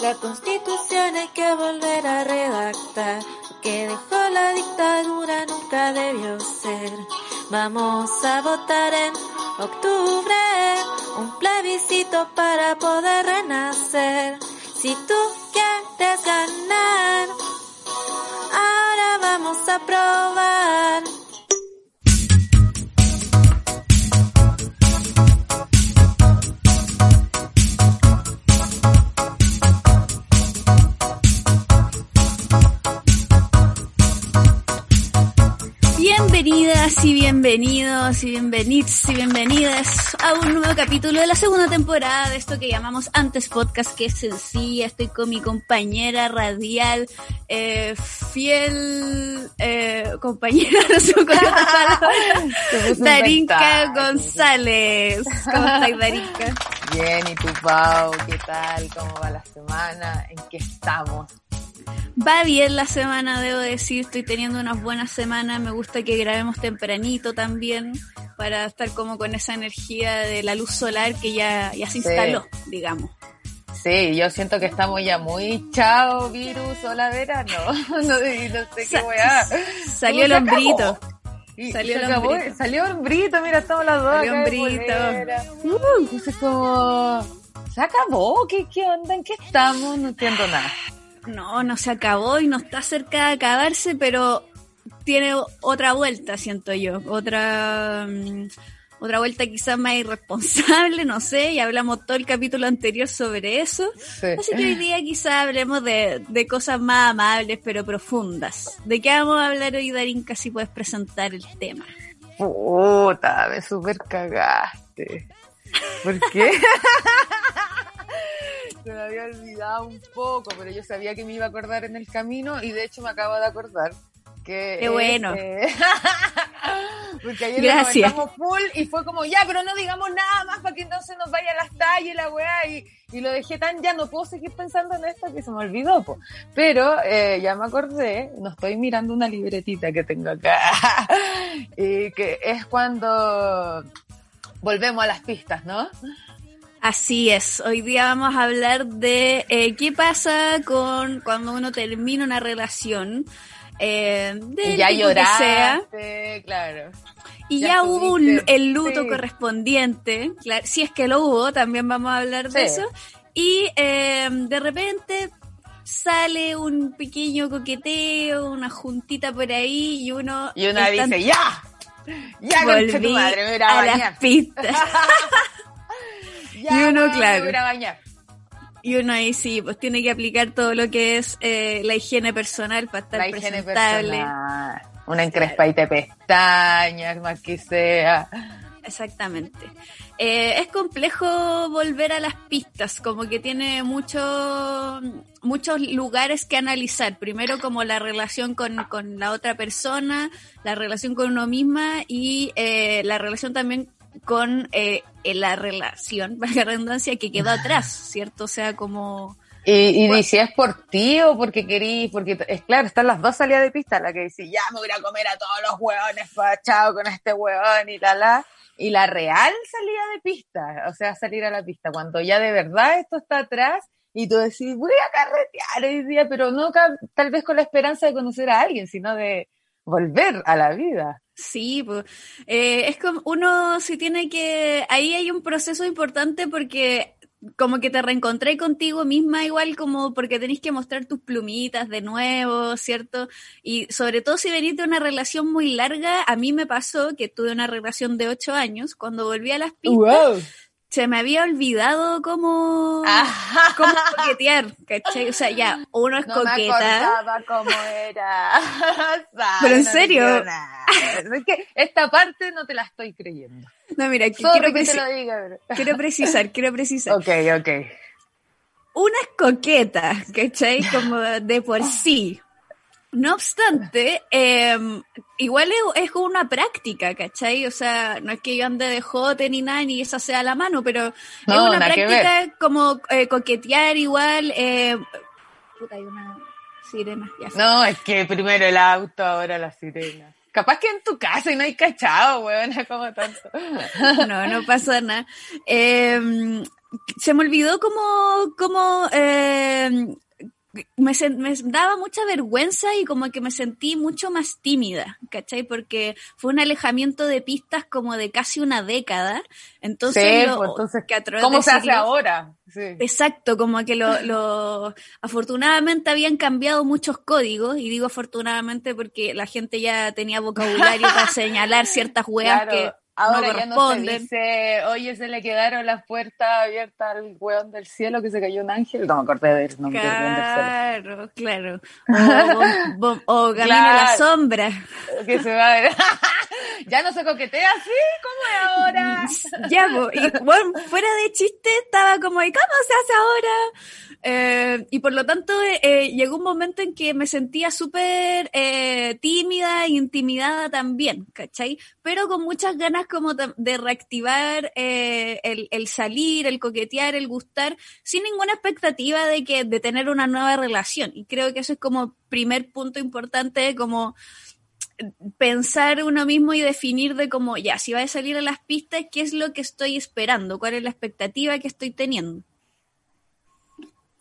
La constitución hay que volver a redactar, que dejó la dictadura nunca debió ser. Vamos a votar en octubre, un plebiscito para poder renacer. Si tú quieres ganar, ahora vamos a probar. Bienvenidas y bienvenidos y bienvenidos y bienvenidas a un nuevo capítulo de la segunda temporada de esto que llamamos Antes Podcast, que es sencilla. Estoy con mi compañera radial, eh, fiel eh, compañera, no sé Darinka González. ¿Cómo estás, Darinka? Bien, ¿y tú, Pau? ¿Qué tal? ¿Cómo va la semana? ¿En qué estamos? Va bien la semana, debo decir, estoy teniendo unas buenas semanas, me gusta que grabemos tempranito también, para estar como con esa energía de la luz solar que ya, ya se instaló, digamos. Sí, yo siento que estamos ya muy chao, virus, hola verano, no, no sé qué weá. Salió el hombrito. salió el hombrito. Salió hombrito, mira, estamos las dos. Salió hombrito. Uh, entonces como, se acabó, ¿Qué, ¿qué onda? ¿En qué estamos? No entiendo nada no, no se acabó y no está cerca de acabarse, pero tiene otra vuelta, siento yo. Otra, mm, otra vuelta quizás más irresponsable, no sé, y hablamos todo el capítulo anterior sobre eso. Así que hoy día quizás hablemos de, de, cosas más amables pero profundas. ¿De qué vamos a hablar hoy, Darinka, si puedes presentar el tema? Puta, me super cagaste. ¿Por qué? se me había olvidado un poco, pero yo sabía que me iba a acordar en el camino y de hecho me acabo de acordar que Qué bueno. porque ayer Gracias. full y fue como, ya, pero no digamos nada más para que se nos vaya las tallas y la weá y, y, lo dejé tan, ya no puedo seguir pensando en esto que se me olvidó, po. pero eh, ya me acordé, no estoy mirando una libretita que tengo acá y que es cuando volvemos a las pistas, ¿no? Así es, hoy día vamos a hablar de eh, qué pasa con cuando uno termina una relación. Eh, de ya lloraste, claro. Y ya, hubo el luto correspondiente, si es que lo hubo, también vamos a hablar de eso. Y eh, de repente sale un pequeño coqueteo, una juntita por ahí y uno... Y una dice, ya, ya con tu madre, me a, a las pistas. y uno, claro. Y uno ahí sí, pues tiene que aplicar todo lo que es eh, la higiene personal para estar la presentable. Una encrespa y te pestañas, más que sea. Exactamente. Eh, es complejo volver a las pistas, como que tiene mucho, muchos lugares que analizar. Primero como la relación con, con la otra persona, la relación con uno misma y eh, la relación también con eh, la relación, la redundancia, que quedó atrás, ¿cierto? O sea, como... Y, y si es por ti o porque querís, porque es claro, están las dos salidas de pista, la que dice, ya me voy a comer a todos los hueones, chao con este hueón y la la, y la real salida de pista, o sea, salir a la pista, cuando ya de verdad esto está atrás y tú decís, voy a carretear hoy día, pero no tal vez con la esperanza de conocer a alguien, sino de volver a la vida. Sí, pues, eh, es como uno si tiene que, ahí hay un proceso importante porque como que te reencontré contigo misma igual como porque tenés que mostrar tus plumitas de nuevo, ¿cierto? Y sobre todo si venís de una relación muy larga, a mí me pasó que tuve una relación de ocho años, cuando volví a las pistas, se me había olvidado cómo, cómo coquetear, ¿cachai? O sea, ya, uno es no coqueta. Me acordaba cómo era. Pero en No serio. Es que esta parte no te la estoy creyendo. No, mira, quiero, que te preci- lo diga, pero- quiero precisar, quiero precisar. Ok, ok. Una es coqueta, ¿cachai? Como de por sí. No obstante, eh, igual es, como una práctica, ¿cachai? O sea, no es que yo ande de jote ni nada, ni esa sea la mano, pero es una práctica como eh, coquetear igual. Eh, puta, hay una sirena. Ya. No, es que primero el auto, ahora la sirena. Capaz que en tu casa y no hay cachado, weón, es como tanto. No, no pasa nada. Eh, se me olvidó como, como eh, me, me daba mucha vergüenza y como que me sentí mucho más tímida, ¿cachai? Porque fue un alejamiento de pistas como de casi una década. Entonces, Sí, lo- pues, entonces, que a través ¿Cómo de se hace ahora? Sí. Exacto, como que lo, lo afortunadamente habían cambiado muchos códigos, y digo afortunadamente porque la gente ya tenía vocabulario para señalar ciertas weas Claro, que ahora no ya no se dice, oye, se le quedaron las puertas abiertas al weón del cielo que se cayó un ángel. No me acordé del cielo. Claro, claro. O, bom- bom- o Camino a la Claro. Sombra. Que se va a ver. ya no se coquetea así, ¿cómo es ahora? Ya, y bueno, fuera de chiste, estaba como, ¿y cómo se hace ahora? Eh, y por lo tanto, eh, eh, llegó un momento en que me sentía súper tímida e intimidada también, ¿cachai? Pero con muchas ganas como de reactivar el, el salir, el coquetear, el gustar, sin ninguna expectativa de que de tener una nueva relación. Y creo que eso es como primer punto importante, como pensar uno mismo y definir de cómo, ya, si va a salir a las pistas, ¿qué es lo que estoy esperando? ¿Cuál es la expectativa que estoy teniendo?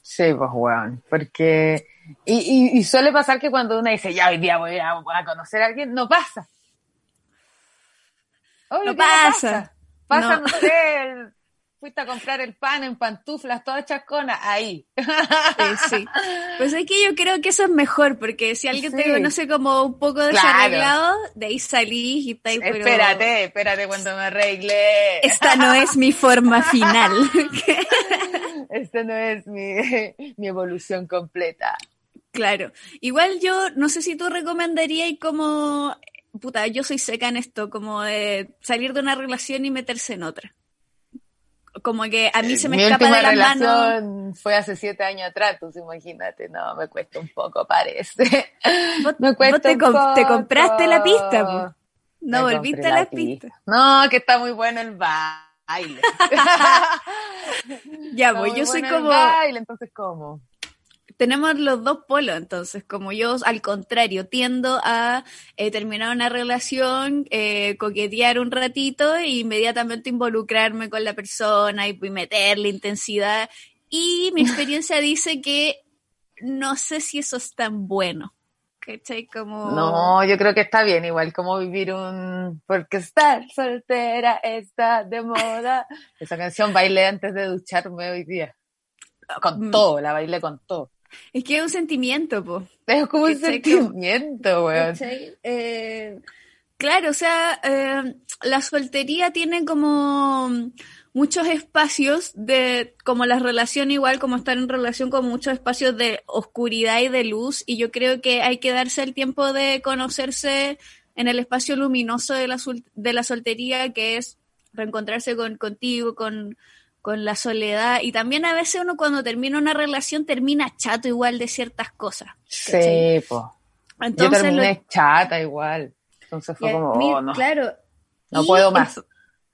Sí, pues, weón. Porque. Y, y, y suele pasar que cuando uno dice, ya hoy día voy a, voy a conocer a alguien, no pasa. Obvio No que pasa. Pasa, No. fuiste a comprar el pan en pantuflas, toda chascona, ahí. Eh, sí. Pues es que yo creo que eso es mejor, porque si alguien te Sí. conoce como un poco Claro. desarreglado, de ahí salís y estáis, pero Espérate, espérate cuando me arregle. esta no es mi forma final. Esta no es mi, mi evolución completa. Claro. Igual yo no sé si tú recomendarías como, puta, yo soy seca en esto, como de salir de una relación y meterse en otra. Como que a mí se me Mi escapa de manos. relación fue hace siete años atrás, entonces imagínate, no, me cuesta un poco, parece. Vos, Me cuesta vos te, un com- te poco. compraste la pista, po. No Me volviste a la las pistas. No, que está muy bueno el baile. Ya, pues yo soy como, baile, entonces, ¿cómo? tenemos los dos polos, entonces, como yo, al contrario, tiendo a eh, terminar una relación, eh, coquetear un ratito e inmediatamente involucrarme con la persona y, y meterle intensidad. Y mi experiencia dice que no sé si eso es tan bueno. ¿Cachai? Como... No, yo creo que está bien, igual como vivir un... Porque estar soltera está de moda. Esa canción bailé antes de ducharme hoy día. Con Mm. todo, la bailé con todo. Es que es un sentimiento, po. Es como un sentimiento, weón. Eh, claro, o sea, eh, la soltería tiene como muchos espacios de, como la relación igual, como estar en relación con muchos espacios de oscuridad y de luz, y yo creo que hay que darse el tiempo de conocerse en el espacio luminoso de la, de la soltería, que es reencontrarse con, contigo, con, con la soledad, y también a veces uno cuando termina una relación termina chato igual de ciertas cosas. ¿cachai? Sí, po. Yo Entonces, lo- terminé chata igual. Entonces fue como, mí, oh, no, claro. no Y puedo más.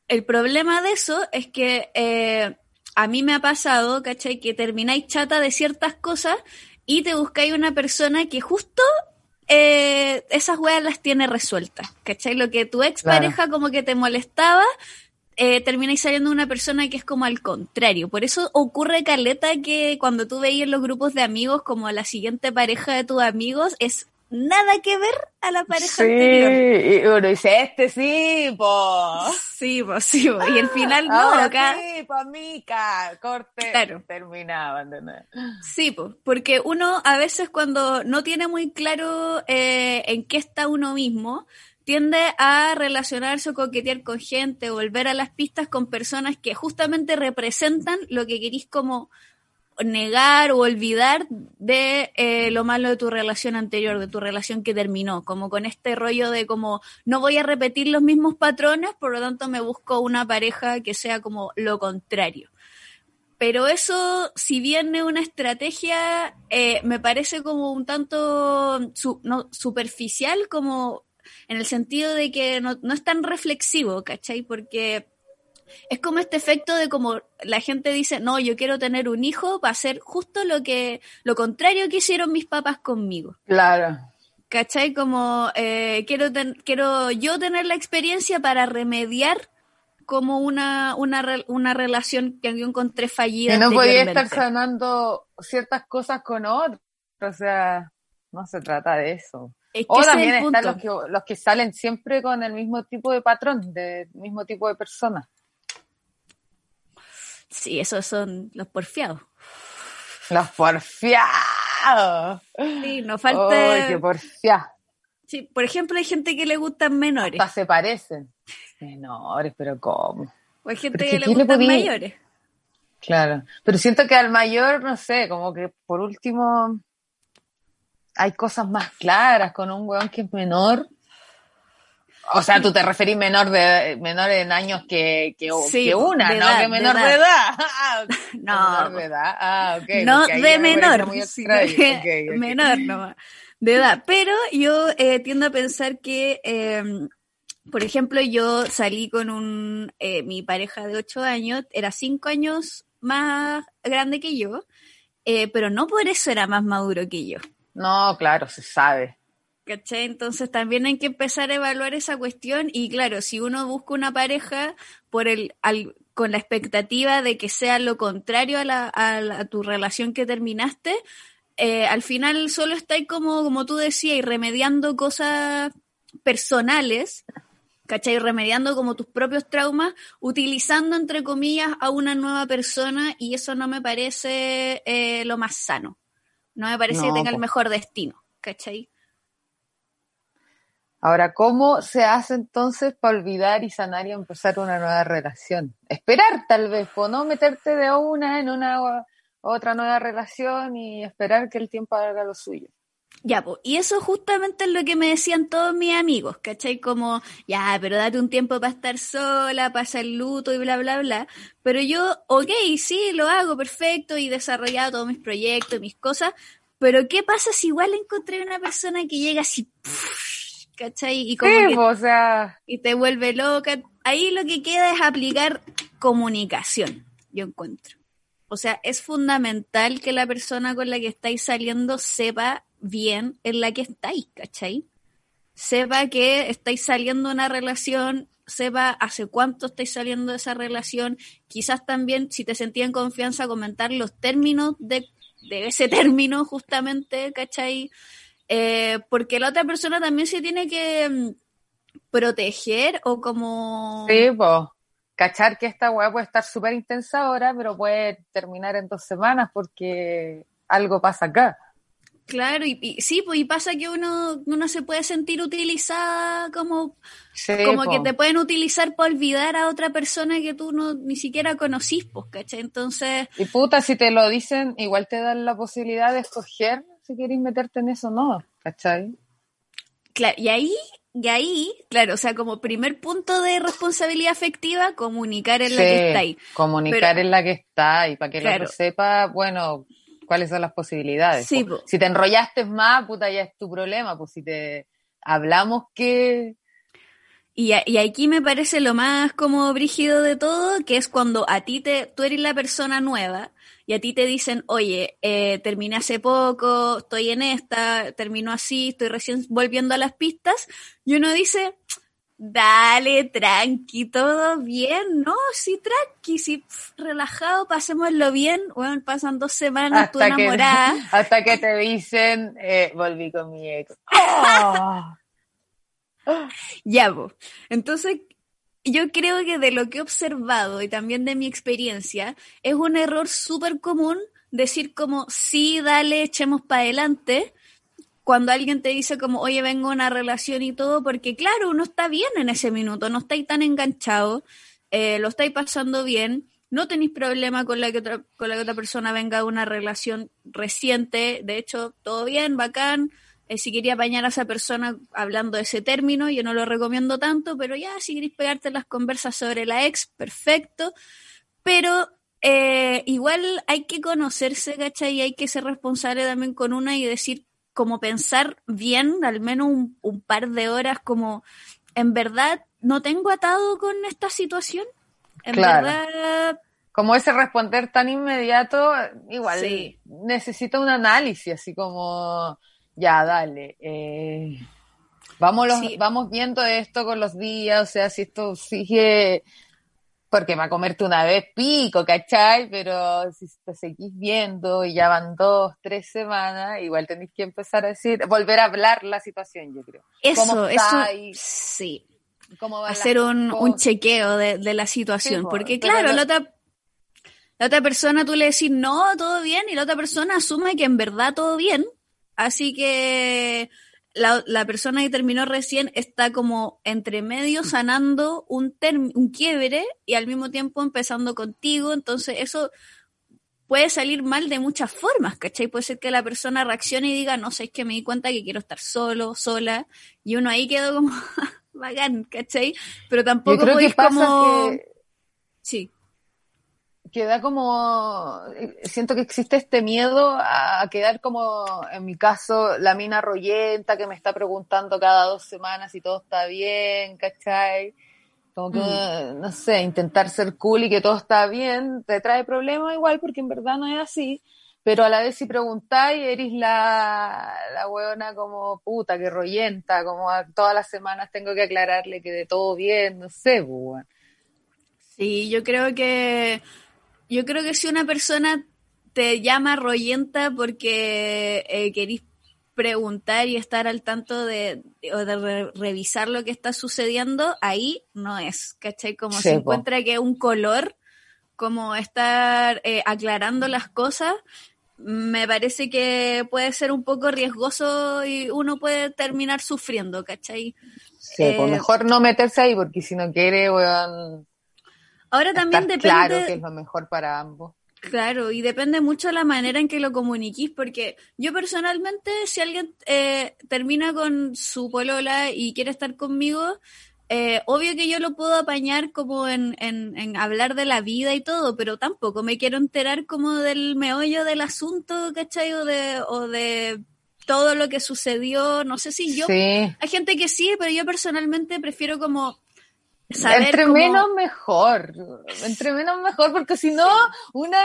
El, problema de eso es que eh, a mí me ha pasado, ¿cachai? Que termináis chata de ciertas cosas y te buscáis una persona que justo eh, esas weas las tiene resueltas, ¿cachai? Lo que tu ex Claro. pareja como que te molestaba, eh, termináis saliendo una persona que es como al contrario. Por eso ocurre caleta que cuando tú veis en los grupos de amigos como la siguiente pareja de tus amigos es nada que ver a la pareja Sí, anterior. y uno dice, este sí, po. Sí, pues sí, po. y al final no, Ahora acá. sí, po, mica, corte, Claro. terminaba, ¿entendés? Sí, po, porque uno a veces cuando no tiene muy claro eh, en qué está uno mismo, tiende a relacionarse o coquetear con gente, volver a las pistas con personas que justamente representan lo que querís como negar o olvidar de eh, lo malo de tu relación anterior, de tu relación que terminó, como con este rollo de como no voy a repetir los mismos patrones, por lo tanto me busco una pareja que sea como lo contrario. Pero eso, si bien es una estrategia, eh, me parece como un tanto superficial, como en el sentido de que no, no es tan reflexivo, ¿cachai? Porque es como este efecto de como la gente dice, no, yo quiero tener un hijo para hacer justo lo que, lo contrario que hicieron mis papás conmigo. Claro. ¿Cachai? Como eh, quiero, quiero yo tener la experiencia para remediar como una, una, una relación que yo encontré fallida. Y no podía estar sanando ciertas cosas con otros. O sea, no se trata de eso. o también están los que, los que salen siempre con el mismo tipo de patrón, del mismo tipo de persona. Sí, esos son los porfiados. Los porfiados. Sí, no falta. ¡Ay, qué porfiados! Sí, por ejemplo, hay gente que le gustan menores. Hasta se parecen. Menores, pero ¿cómo? O hay gente que, le gustan mayores. Claro, pero siento que al mayor, no sé, como que por último hay cosas más claras con un weón que es menor o sea, tú te referís menor de menor en años que, que, una, ¿no? que menor de edad. no. Menor de edad. Ah, ok. No de menor. Menor nomás. De edad. Pero yo eh, tiendo a pensar que, em, por ejemplo, yo salí con un, eh, mi pareja de ocho años, era cinco años más grande que yo, eh, pero no por eso era más maduro que yo. No, claro, se sabe. ¿Cachai? Entonces también hay que empezar a evaluar esa cuestión y claro, si uno busca una pareja por el, con la expectativa de que sea lo contrario a, la, a, tu relación que terminaste, eh, al final solo estáis como, como tú decías, remediando cosas personales, ¿cachai? Remediando como tus propios traumas, utilizando entre comillas a una nueva persona y eso no me parece eh, lo más sano. No me parece que tenga el mejor destino, ¿cachai? Ahora, ¿cómo se hace entonces para olvidar y sanar y empezar una nueva relación? Esperar tal vez, o no meterte de una en una otra nueva relación y esperar que el tiempo haga lo suyo. Ya, pues, y eso justamente es lo que me decían todos mis amigos, ¿cachai? Como, ya, pero date un tiempo para estar sola, para el luto y bla, bla, bla. Pero yo, ok, sí, lo hago perfecto y desarrollado todos mis proyectos, mis cosas, pero ¿qué pasa si igual encontré una persona que llega así, ¿cachai? Y como o sea... Y te vuelve loca. Ahí lo que queda es aplicar comunicación, yo encuentro. O sea, es fundamental que la persona con la que estáis saliendo sepa bien en la que estáis, ¿cachai? Sepa que estáis saliendo de una relación, sepa hace cuánto estáis saliendo de esa relación, quizás también si te sentía en confianza comentar los términos de, de ese término justamente, ¿cachai? Eh, porque la otra persona también se tiene que mm, proteger o como... Sí, pues, cachar que esta weá puede estar súper intensa ahora, pero puede terminar en dos semanas porque algo pasa acá. Claro, y, sí, pues y pasa que uno, uno se puede sentir utilizada como, como que te pueden utilizar para olvidar a otra persona que tú no ni siquiera conocís, pues, ¿cachai? Entonces... Y puta, si te lo dicen, igual te dan la posibilidad de escoger si queréis meterte en eso no, ¿cachai? Claro, y ahí, y ahí, claro, o sea, como primer punto de responsabilidad afectiva, comunicar en la que estáis. Comunicar en la que está y para que lo sepa, bueno, cuáles son las posibilidades. Si te enrollaste más, puta, ya es tu problema, pues si te hablamos que... Y, y, aquí me parece lo más como brígido de todo, que es cuando a ti te, tú eres la persona nueva y a ti te dicen, oye, eh, terminé hace poco, estoy en esta, termino así, estoy recién volviendo a las pistas, y uno dice, dale, tranqui, todo bien, no, sí, tranqui, sí, relajado, pasémoslo bien, bueno, pasan dos semanas, tú enamorada. hasta que te dicen, eh, volví con mi ex. ya, vos. Entonces, yo creo que de lo que he observado y también de mi experiencia, es un error súper común decir como, sí, dale, echemos para adelante, cuando alguien te dice como, oye, vengo a una relación y todo, porque claro, uno está bien en ese minuto, no estáis tan enganchado, eh, lo estáis pasando bien, no tenéis problema con la que otra, con la que otra persona venga a una relación reciente, de hecho, todo bien, bacán. Eh, si quería apañar a esa persona hablando de ese término, yo no lo recomiendo tanto, pero ya, si queréis pegarte las conversas sobre la ex, perfecto. Pero eh, igual hay que conocerse, ¿cachai? Y hay que ser responsable también con una y decir, como pensar bien, al menos un, un par de horas, como, en verdad, no tengo atado con esta situación en Claro. verdad, Como ese responder tan inmediato, igual Sí. necesita un análisis, así como, ya, dale. eh, vamos, los- Sí. vamos viendo esto con los días, o sea, si esto sigue, porque va a comerte una vez pico, ¿cachai? Pero si te seguís viendo y ya van dos, tres semanas, igual tenéis que empezar a decir, volver a hablar la situación, yo creo. eso, ¿Cómo eso, estáis? sí, ¿Cómo hacer un, un chequeo de, de la situación, Sí, porque claro, la otra, la otra persona tú le decís, no, todo bien, y la otra persona asume que en verdad todo bien, así que la, la persona que terminó recién está como entre medio sanando un, un quiebre y al mismo tiempo empezando contigo, entonces eso puede salir mal de muchas formas, ¿cachai? Puede ser que la persona reaccione y diga, no sé, es que me di cuenta que quiero estar solo, sola, y uno ahí quedó como, bacán, ¿cachai? Pero tampoco pasa como... que Sí, queda como, siento que existe este miedo a quedar como, en mi caso, la mina royenta que me está preguntando cada dos semanas si todo está bien, ¿cachai? Como que, no sé, intentar ser cool y que todo está bien, te trae problemas igual porque en verdad no es así, pero a la vez si preguntáis, eres la, la hueona como puta, que royenta, como a- todas las semanas tengo que aclararle que de todo bien, no sé, pues, weón. sí, yo creo que... Yo creo que si una persona te llama royenta porque eh, querís preguntar y estar al tanto de, o de re- revisar lo que está sucediendo, ahí no es, ¿cachai? Como se encuentra que un color, como estar eh, aclarando las cosas, me parece que puede ser un poco riesgoso y uno puede terminar sufriendo, ¿cachai? Sí, pues Eh, mejor no meterse ahí porque si no quiere, weón, Ahora también estar depende... claro que es lo mejor para ambos. Claro, y depende mucho la manera en que lo comuniquís, porque yo personalmente, si alguien eh, termina con su polola y quiere estar conmigo, eh, obvio que yo lo puedo apañar como en, en, en hablar de la vida y todo, pero tampoco me quiero enterar como del meollo del asunto, ¿cachai? O de, o de todo lo que sucedió, no sé si yo... Sí. Hay gente que sí, pero yo personalmente prefiero como saber Entre como- menos mejor, entre menos mejor, porque si no, una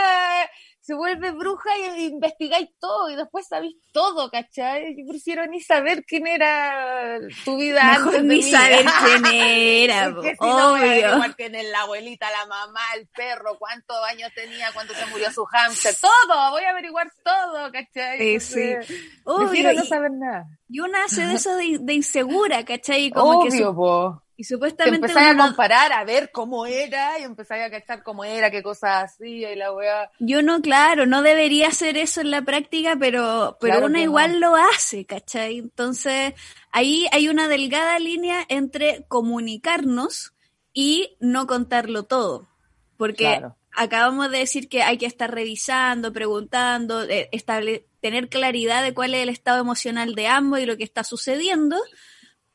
se vuelve bruja y investigáis todo y después sabéis todo, ¿cachai? Yo prefiero ni saber quién era tu vida Mejor antes de ni mí. saber quién era, po, si no obvio. averiguar quién es la abuelita, la mamá, el perro, cuántos años tenía, cuánto se murió su hamster, todo, voy a averiguar todo, ¿cachai? Sí. Entonces, Obvio, prefiero no saber nada. Y una hace de eso de, de insegura, ¿cachai? Como que Obvio, su- y Te supuestamente empezáis a uno no- comparar, a ver cómo era, y empezáis a cachar cómo era, qué cosas hacía, y la weá. yo no, claro, no debería hacer eso en la práctica, pero, pero Claro uno igual no. lo hace, ¿cachai? Entonces, ahí hay una delgada línea entre comunicarnos y no contarlo todo. Porque Claro. acabamos de decir que hay que estar revisando, preguntando, eh, estable- tener claridad de cuál es el estado emocional de ambos y lo que está sucediendo.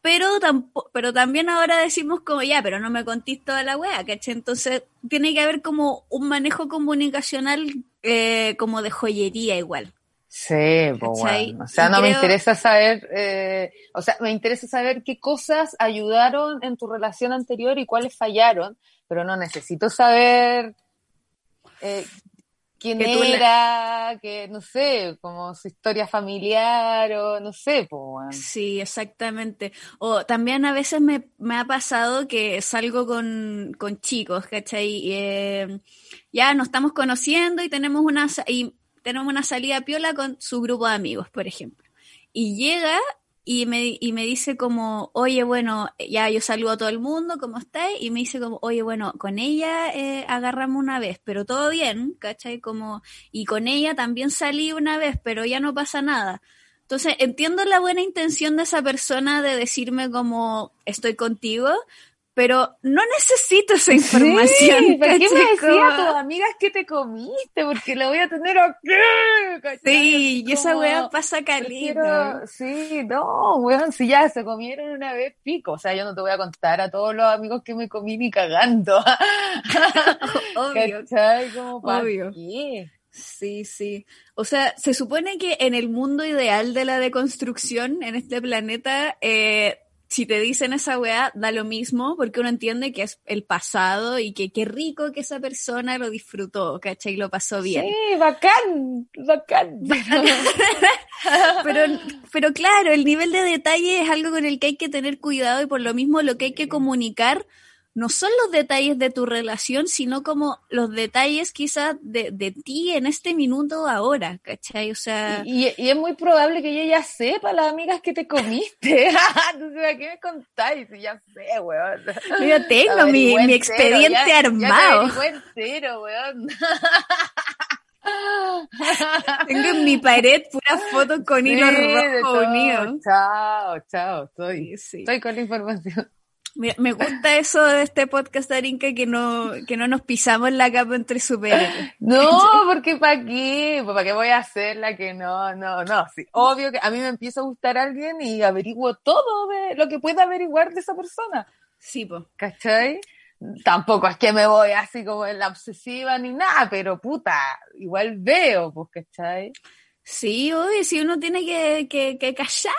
Pero, tampo- pero también ahora decimos como ya, pero no me contís toda la wea, ¿cachai? Entonces tiene que haber como un manejo comunicacional eh, como de joyería igual. Sí, pues bueno. O sea, no me interesa saber, eh, o sea, me interesa saber qué cosas ayudaron en tu relación anterior y cuáles fallaron, pero no necesito saber eh, quién Que la- era, que no sé, como su historia familiar o no sé, bueno. Sí, exactamente. O también a veces me, me ha pasado que salgo con, con chicos, ¿cachai? Eh, ya nos estamos conociendo y tenemos una y tenemos una salida piola con su grupo de amigos, por ejemplo. Y llega y me, y me dice como, oye, bueno, ya yo saludo a todo el mundo, ¿cómo estáis? Y me dice como, oye, bueno, con ella eh, agarramos una vez, pero todo bien, ¿cachai? Como, y con ella también salí una vez, pero ya no pasa nada. Entonces, entiendo la buena intención de esa persona de decirme como estoy contigo, pero no necesito esa información. Sí, ¿por qué me ¿cachai? decía Como- a tus amigas que te comiste? Porque la voy a tener aquí. ¿cachai? Sí, y esa weá pasa prefiero- Sí, no, weón, si ya se comieron una vez pico. O sea, yo no te voy a contar a todos los amigos que me comí ni cagando. Obvio. ¿Cachai? Como, ¿para Obvio. qué? Sí, sí. O sea, se supone que en el mundo ideal de la deconstrucción, en este planeta, eh, si te dicen esa weá, da lo mismo, porque uno entiende que es el pasado y que qué rico que esa persona lo disfrutó, ¿cachai? Lo pasó bien. Sí, bacán, bacán. Pero, pero claro, el nivel de detalle es algo con el que hay que tener cuidado y por lo mismo lo que hay que comunicar no son los detalles de tu relación, sino como los detalles quizás de, de ti en este minuto ahora, ¿cachai? O sea... Y, y es muy probable que ella ya sepa las amigas que te comiste. Entonces, ¿a qué me contáis? Ya sé, weón. Yo ya tengo mi, mi expediente ya- Ya armado. averigüé entero, weón. Tengo en mi pared puras fotos con Sí, hilo rojo unido. Chao, chao, estoy, Sí, sí. estoy con la información. Me gusta eso de este podcast, Arinka, que no, que no nos pisamos la capa entre superhéroes. No, porque ¿para qué? ¿Para qué voy a hacer la que no? No, no. Sí, obvio que a mí me empieza a gustar alguien y averiguo todo de lo que pueda averiguar de esa persona. Sí, po. ¿Cachai? Tampoco es que me voy así como en la obsesiva ni nada, pero puta, igual veo, pues, ¿cachai? Sí, obvio, sí, uno tiene que, que, que callar.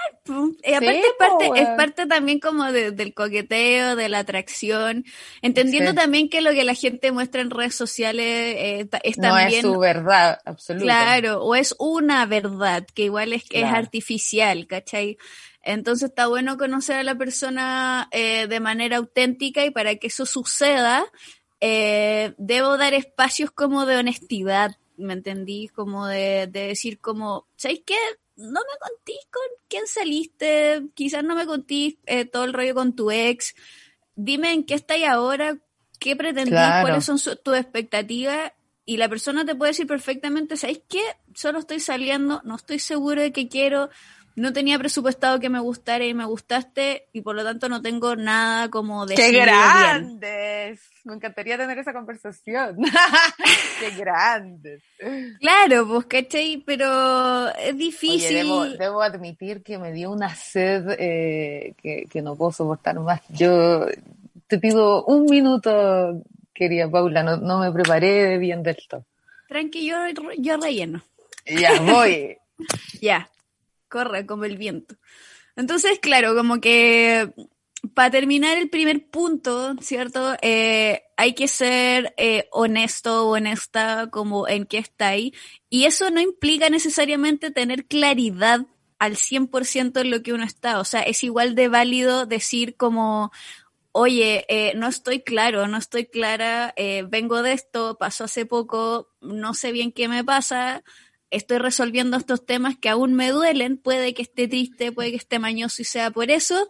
Y aparte, Sí, es, parte, es parte también como de- del coqueteo, de la atracción, entendiendo Sí. también que lo que la gente muestra en redes sociales eh, es No también... es su verdad absoluta. Claro, o es una verdad, que igual es, es Claro. artificial, ¿cachai? Entonces está bueno conocer a la persona eh, de manera auténtica y para que eso suceda, eh, debo dar espacios como de honestidad, ¿me entendí? Como de, de decir como, ¿sabéis qué? No me contís con quién saliste, quizás no me contís eh, todo el rollo con tu ex, dime en qué estáis ahora, qué pretendís, Claro. cuáles son tus expectativas y la persona te puede decir perfectamente, ¿sabéis qué? Solo estoy saliendo, no estoy seguro de qué quiero, no tenía presupuestado que me gustara y me gustaste y por lo tanto no tengo nada como ¡Qué decidido bien. grandes! Me encantaría tener esa conversación. ¡Qué grandes! Claro, pues, ¿cachai? Pero es Oye, difícil. debo, debo admitir que me dio una sed eh, que, que no puedo soportar más. Yo te pido un minuto, querida Paula, no, no me preparé bien del todo. Tranqui, yo, yo relleno. Ya voy. Ya, corre como el viento. Entonces, claro, como que para terminar el primer punto, ¿cierto? Eh, hay que ser eh, honesto o honesta como en qué está ahí. Y eso no implica necesariamente tener claridad al 100% en lo que uno está. O sea, es igual de válido decir como, oye, eh, no estoy claro, no estoy clara, eh, vengo de esto, pasó hace poco, no sé bien qué me pasa, estoy resolviendo estos temas que aún me duelen, puede que esté triste, puede que esté mañoso y sea por eso,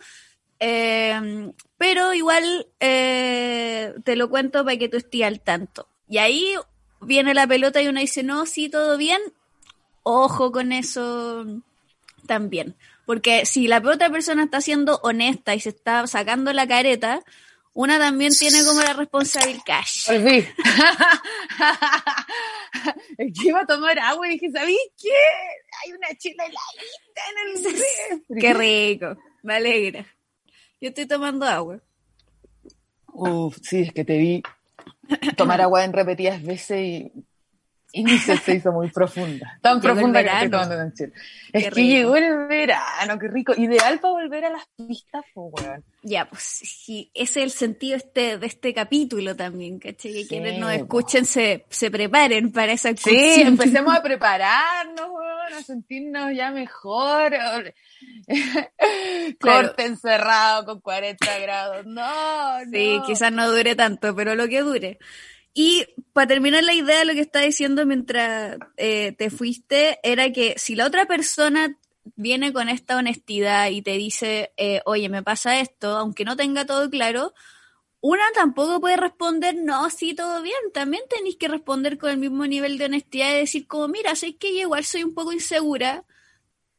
eh, pero igual eh, te lo cuento para que tú estés al tanto. Y ahí viene la pelota y uno dice, no, sí, todo bien, ojo con eso también. Porque si la otra persona está siendo honesta y se está sacando la careta, una también tiene como la responsabilidad. Cash. Volví. Es que iba a tomar agua y dije, ¿sabéis qué? Hay una chela heladita en el refri. Qué rico. Me alegra. Yo estoy tomando agua. Uf, sí, es que te vi tomar agua en repetidas veces y, y mi sed se hizo muy profunda. Tan Llegó profunda que estoy tomando en Chile. Es Qué que rico. llegó el verano, qué rico. Ideal para volver a las pistas, pues, weón. Ya, pues sí, ese es el sentido este, de este capítulo también, ¿cachai? Que Sí, quienes nos po. escuchen se, se preparen para esa Sí, excursión. empecemos a prepararnos, weón, a sentirnos ya mejor. Corte encerrado con 40 grados. No, no. Sí, quizás no dure tanto, pero lo que dure. Y para terminar la idea, lo que estaba diciendo mientras eh, te fuiste era que si la otra persona viene con esta honestidad y te dice, eh, oye, me pasa esto, aunque no tenga todo claro, una tampoco puede responder, no, sí, todo bien. También tenéis que responder con el mismo nivel de honestidad y decir, como, mira, sé que yo igual soy un poco insegura,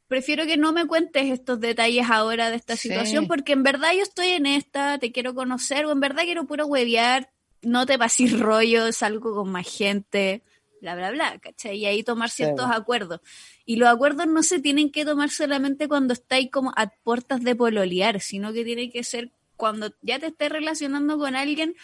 prefiero que no me cuentes estos detalles ahora de esta Sí. situación, porque en verdad yo estoy en esta, te quiero conocer, o en verdad quiero puro huevear, no te pases rollo, salgo con más gente, bla, bla, bla, ¿cachai? Y ahí tomar ciertos Sí. acuerdos. Y los acuerdos no se tienen que tomar solamente cuando estáis como a puertas de pololear, sino que tiene que ser cuando ya te estés relacionando con alguien,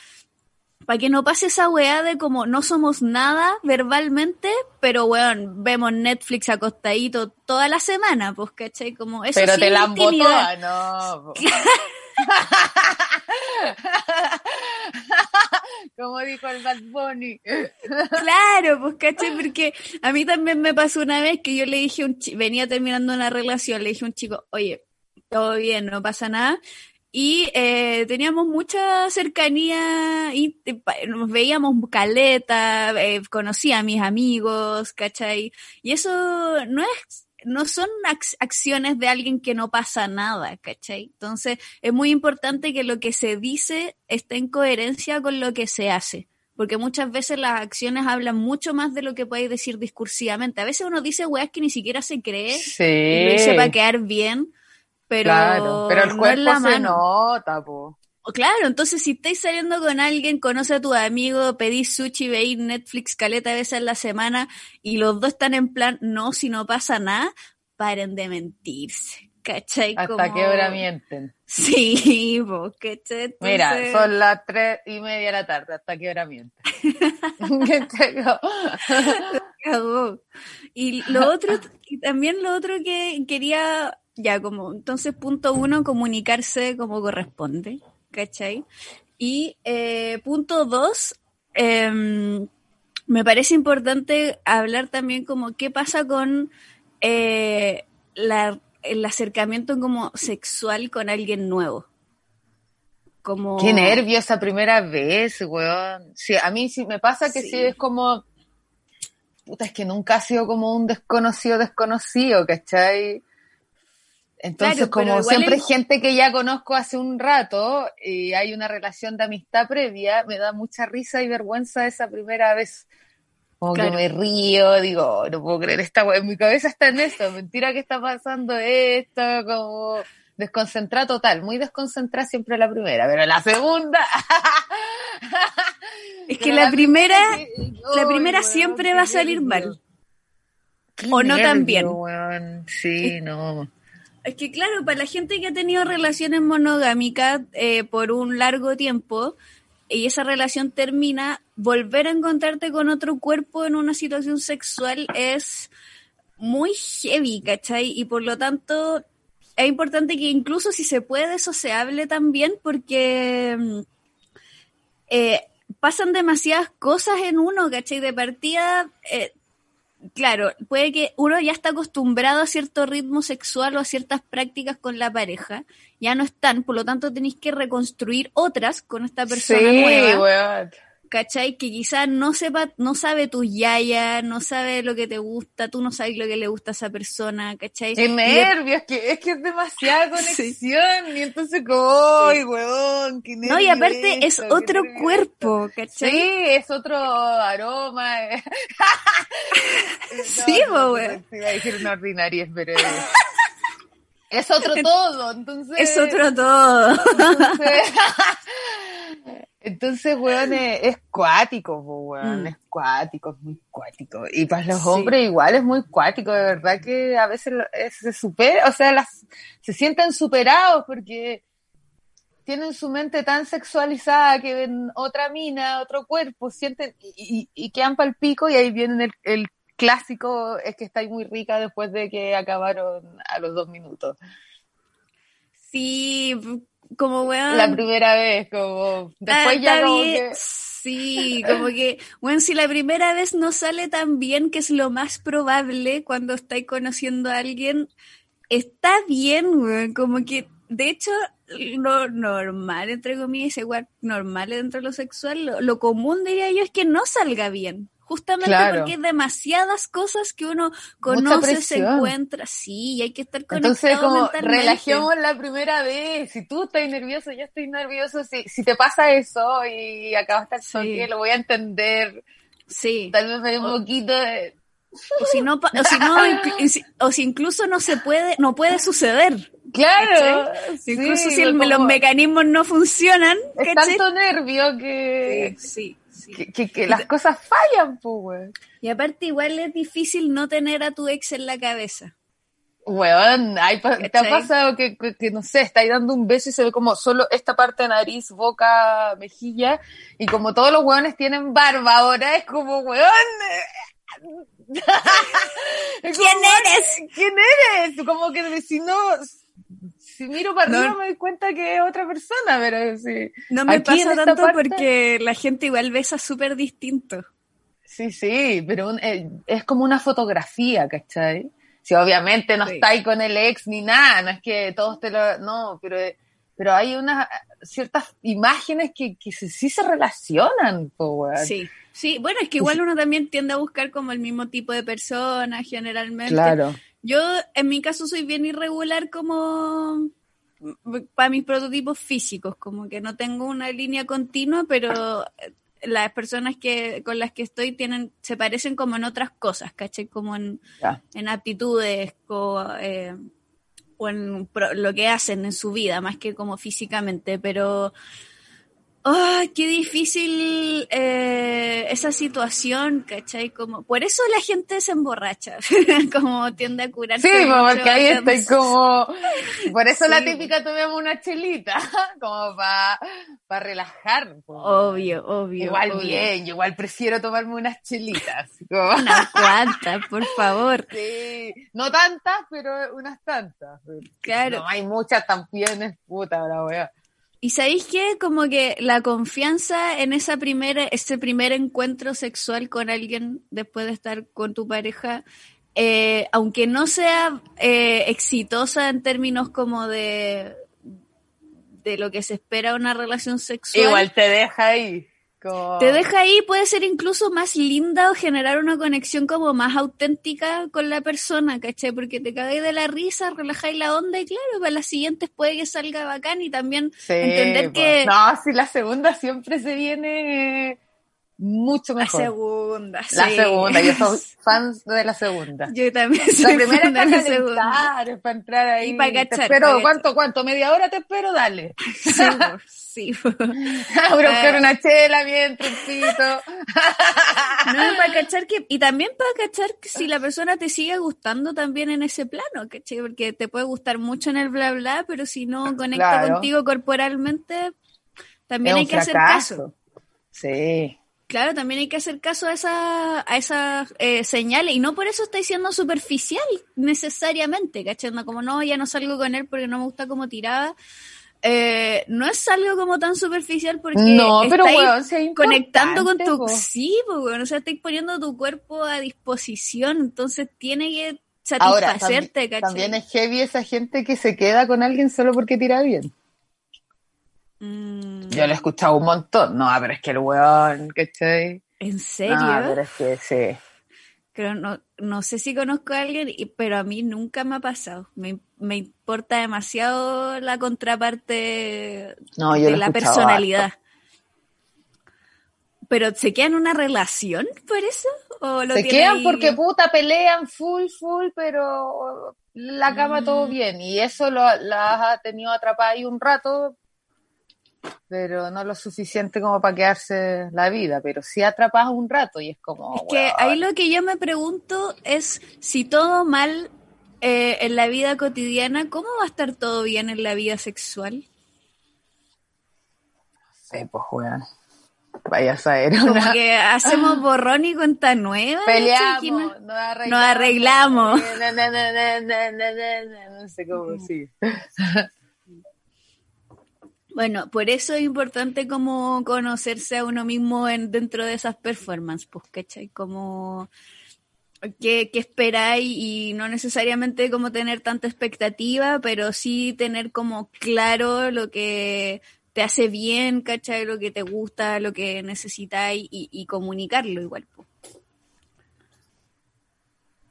para que no pase esa weá de como no somos nada verbalmente, pero weón, vemos Netflix acostadito toda la semana, pues, ¿cachai? Como eso Pero sí te la intimidad. no. Como dijo el Bad Bunny. Claro, pues, ¿cachai? Porque a mí también me pasó una vez que yo le dije un chico, venía terminando una relación, le dije a un chico, oye, todo bien, no pasa nada. Y eh, teníamos mucha cercanía, y eh, nos veíamos caleta, eh, conocía a mis amigos, ¿cachai? Y eso no es, no son ac- acciones de alguien que no pasa nada, ¿cachai? Entonces es muy importante que lo que se dice esté en coherencia con lo que se hace. Porque muchas veces las acciones hablan mucho más de lo que podéis decir discursivamente. A veces uno dice weas que ni siquiera se cree y lo dice para Sí. quedar bien, pero, Claro, pero el no es cuerpo la se mano. nota, po. Claro, entonces si estáis saliendo con alguien, conoce a tu amigo, pedís sushi, veis Netflix caleta veces en la semana y los dos están en plan, no, si no pasa nada, paren de mentirse. ¿Cachai? Hasta Como- que ahora mienten. Sí, vos, ¿cachai? Mira, son las tres y media de la tarde, hasta que hora mienten. Y lo otro, y también lo otro que quería, ya como, entonces punto uno, comunicarse como corresponde, ¿cachai? Y eh, punto dos, em, me parece importante hablar también como qué pasa con eh, la- el acercamiento como sexual con alguien nuevo. Como... Qué nervio esa primera vez, weón. Sí, a mí sí me pasa que sí, Sí. es como. Puta, es que nunca ha sido como un desconocido desconocido, ¿cachai? Entonces, Claro, como siempre el- gente que ya conozco hace un rato y hay una relación de amistad previa, me da mucha risa y vergüenza esa primera vez. Como Claro. que me río, digo, "Oh, no puedo creer esta en mi cabeza está en esto, mentira que está pasando esto, como desconcentrada total, muy desconcentrada siempre la primera, pero la segunda... Es que la primera, la primera siempre va a salir mal. Qué O no nervio, tan bien. Sí, no. Es que claro, para la gente que ha tenido relaciones monogámicas eh, por un largo tiempo y esa relación termina, volver a encontrarte con otro cuerpo en una situación sexual es muy heavy, ¿cachai? Y por lo tanto es importante que incluso si se puede eso se hable también porque mm, eh, pasan demasiadas cosas en uno, ¿cachai? De partida... eh, claro, puede que uno ya está acostumbrado a cierto ritmo sexual o a ciertas prácticas con la pareja, ya no están, por lo tanto tenéis que reconstruir otras con esta persona sí, nueva, weón. ¿Cachai? Que quizás no sepa, no sabe tus yayas, no sabe lo que te gusta, tú no sabes lo que le gusta a esa persona, ¿cachai? De- nervios, que es que es demasiada Sí. conexión. Y entonces, como, ¡ay! Qué no, y aparte es otro cuerpo. ¿cachai? Sí, es otro aroma. Sí, weón. Sí, iba a decir una ordinaria, pero es, es otro todo. Entonces, Es otro todo. Entonces, entonces weón, es, es cuático, weón, Mm. es cuático, es muy cuático. Y para los Sí. hombres igual es muy cuático, de verdad que a veces es- se supera, o sea, las, se sienten superados porque tienen su mente tan sexualizada que ven otra mina, otro cuerpo, sienten y, y, y quedan pal pico y ahí viene el, el clásico, es que estáis muy rica después de que acabaron a los dos minutos. Sí, como weón. La primera vez, como después Ah, ya como que Sí, como que, bueno, si la primera vez no sale tan bien, que es lo más probable cuando estáis conociendo a alguien, está bien, weón, como que, de hecho, lo normal, entre comillas, igual normal dentro de lo sexual, lo, lo común diría yo es que no salga bien. Justamente Claro. porque hay demasiadas cosas que uno conoce, se encuentra, sí, y hay que estar conectado Entonces, como mentalmente. relajemos la primera vez. Si tú estás nervioso, yo estoy nervioso. Si, si te pasa eso y acabaste el Sí. toque, lo voy a entender. Sí. Tal vez me dé un poquito de. O si no, o si no, o si incluso no se puede, no puede suceder. Claro. sí, incluso si el- los mecanismos no funcionan, Es ¿cachai? tanto nervio que, Sí, sí. Que, que- que las cosas fallan, pues. Y aparte igual es difícil no tener a tu ex en la cabeza. Weón, ay, pa- ¿te ha pasado que, no sé, estáis dando un beso y se ve como solo esta parte de nariz, boca, mejilla, y como todos los weones tienen barba ahora, es como, weón. eh, es como, ¿Quién eres? ¿Quién eres? Como que si no, si miro para No. arriba me doy cuenta que es otra persona, pero sí. No me Aquí pasa tanto parte- porque la gente igual besa súper distinto. Sí, sí, pero un- eh, es como una fotografía, ¿cachai? Si obviamente no Sí. estáis con el ex ni nada, no es que todos te lo... No, pero, pero hay unas ciertas imágenes que, que sí, sí se relacionan. Sí, sí. Bueno, es que igual uno también tiende a buscar como el mismo tipo de persona generalmente. Claro. Yo, en mi caso, soy bien irregular como para mis prototipos físicos, como que no tengo una línea continua, pero eh, las personas que con las que estoy tienen se parecen como en otras cosas, ¿cachai? Como en, aptitudes o, eh, o en pro- lo que hacen en su vida, más que como físicamente, pero... ¡Ay, qué difícil eh, esa situación, ¿cachai? Como, por eso la gente se emborracha, como tiende a curarse. Sí, mucho porque ahí estoy como... Por eso la típica tomamos una chelita, como para relajar. po. Obvio, obvio. igual obvio. bien, yo igual prefiero tomarme unas chelitas. como- Unas cuantas, por favor. Sí, no tantas, pero unas tantas. Claro. No, hay muchas también, puta la wea. Y sabéis que como que la confianza en esa primera, ese primer encuentro sexual con alguien después de estar con tu pareja, eh, aunque no sea eh, exitosa en términos como de de lo que se espera una relación sexual, Igual te deja ahí. Te deja ahí, puede ser incluso más linda o generar una conexión como más auténtica con la persona, ¿cachai? Porque te cagáis de la risa, relajáis la onda y claro, para las siguientes puede que salga bacán y también Sí, entender que- No, si la segunda siempre se viene mucho la mejor. segunda. La sí. segunda, yo soy fan de la segunda. Yo también La soy primera fan de la segunda. es para entrar ahí. Y para Te cachar, espero, para ¿cuánto, cuánto? ¿Media hora te espero? Dale. Sí, sí. po. A buscar una chela, bien, truncito. No, para cachar que, y también para cachar que si la persona te sigue gustando también en ese plano, ¿cachai? Porque te puede gustar mucho en el bla bla, pero si no conecta Claro. contigo corporalmente, también Es hay que hacer fracaso. caso. Sí. Claro, también hay que hacer caso a, esa, a esas eh, señales y no por eso estáis siendo superficial necesariamente, ¿cachai? No, como no, ya no salgo con él porque no me gusta como tiraba. Eh, no es algo como tan superficial porque No, pero estáis es conectando con tu po. sí, weón, o sea, estáis poniendo tu cuerpo a disposición, entonces tiene que Ahora, satisfacerte, tambi- ¿cachai? también es heavy esa gente que se queda con alguien solo porque tira bien. Mm, Yo lo he escuchado un montón. No, pero es que el weón, ¿cachai? ¿En serio? No, es que sí. Creo, no, no sé si conozco a alguien, pero a mí nunca me ha pasado. Me, me importa demasiado la contraparte No, yo de la personalidad. ¿Pero se queda en una relación por eso? ¿O lo Se quedan ahí? porque puta pelean full, full, pero la cama Mm. todo bien. Y eso lo, las ha tenido atrapadas ahí un rato, pero no lo suficiente como para quedarse la vida. Pero sí atrapadas un rato y es como. Es que ahí lo que yo me pregunto es si todo mal eh, en la vida cotidiana, ¿cómo va a estar todo bien en la vida sexual? Sí, pues weón. Vaya a saber. Como Una... que hacemos borrón y cuenta nueva. Peleamos, chiquina. nos arreglamos. Nos arreglamos. No sé cómo, sí. Bueno, por eso es importante como conocerse a uno mismo en, dentro de esas performances, pues, ¿cachai? Como qué, qué esperáis y no necesariamente como tener tanta expectativa, pero sí tener como claro lo que te hace bien, ¿cachai? Lo que te gusta, lo que necesitáis y, y comunicarlo igual, pues.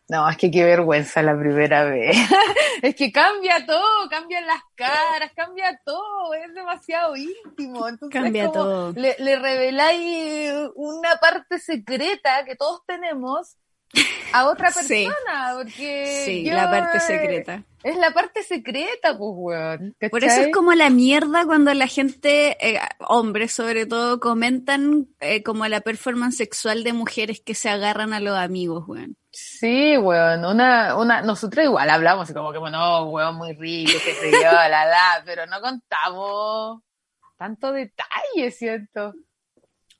No, es que qué vergüenza la primera vez. es que cambia todo, cambian las caras, cambia todo, es demasiado íntimo. Entonces Cambia como todo. Le, le reveláis una parte secreta que todos tenemos a otra Sí. persona, porque Sí, yo, la parte eh, secreta. Es la parte secreta, pues, weón. Por eso es como la mierda cuando la gente, eh, hombres sobre todo, comentan eh, como la performance sexual de mujeres que se agarran a los amigos, weón. Sí, weón, una, una, nosotros igual hablamos y como que, bueno, weón, muy rico, qué sé yo, la, la, pero no contamos tanto detalle, siento.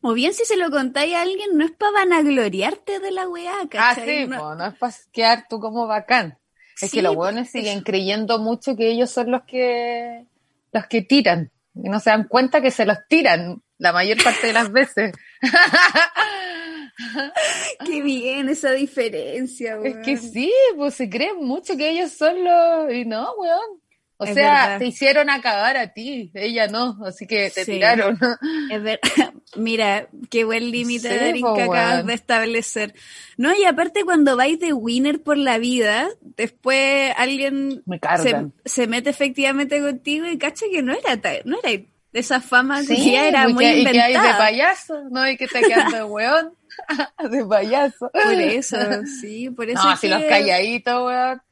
O bien si se lo contáis a alguien, no es para vanagloriarte de la weá, Ah, ¿cachai? sí, no, po, no es para quedar tú como bacán. Es Sí, que los pues, weones siguen creyendo mucho que ellos son los que, los que tiran. Y no se dan cuenta que se los tiran la mayor parte de las veces. Qué bien esa diferencia, weón. Es que sí, pues se creen mucho que ellos son los... Y no, weón. O Es sea, verdad. te hicieron acabar a ti, ella no, así que te Sí. tiraron. Es ver- Mira, qué buen límite Sí, po, que acabas de establecer. No, y aparte cuando vais de winner por la vida, después alguien Me se, mete efectivamente contigo y cacha que no era no era esa fama que Sí, ya era muy que- y que hay de payaso, ¿no? Y que te quedas de weón, de payaso. Por eso, sí, por eso No, es si que- los calladitos, weón.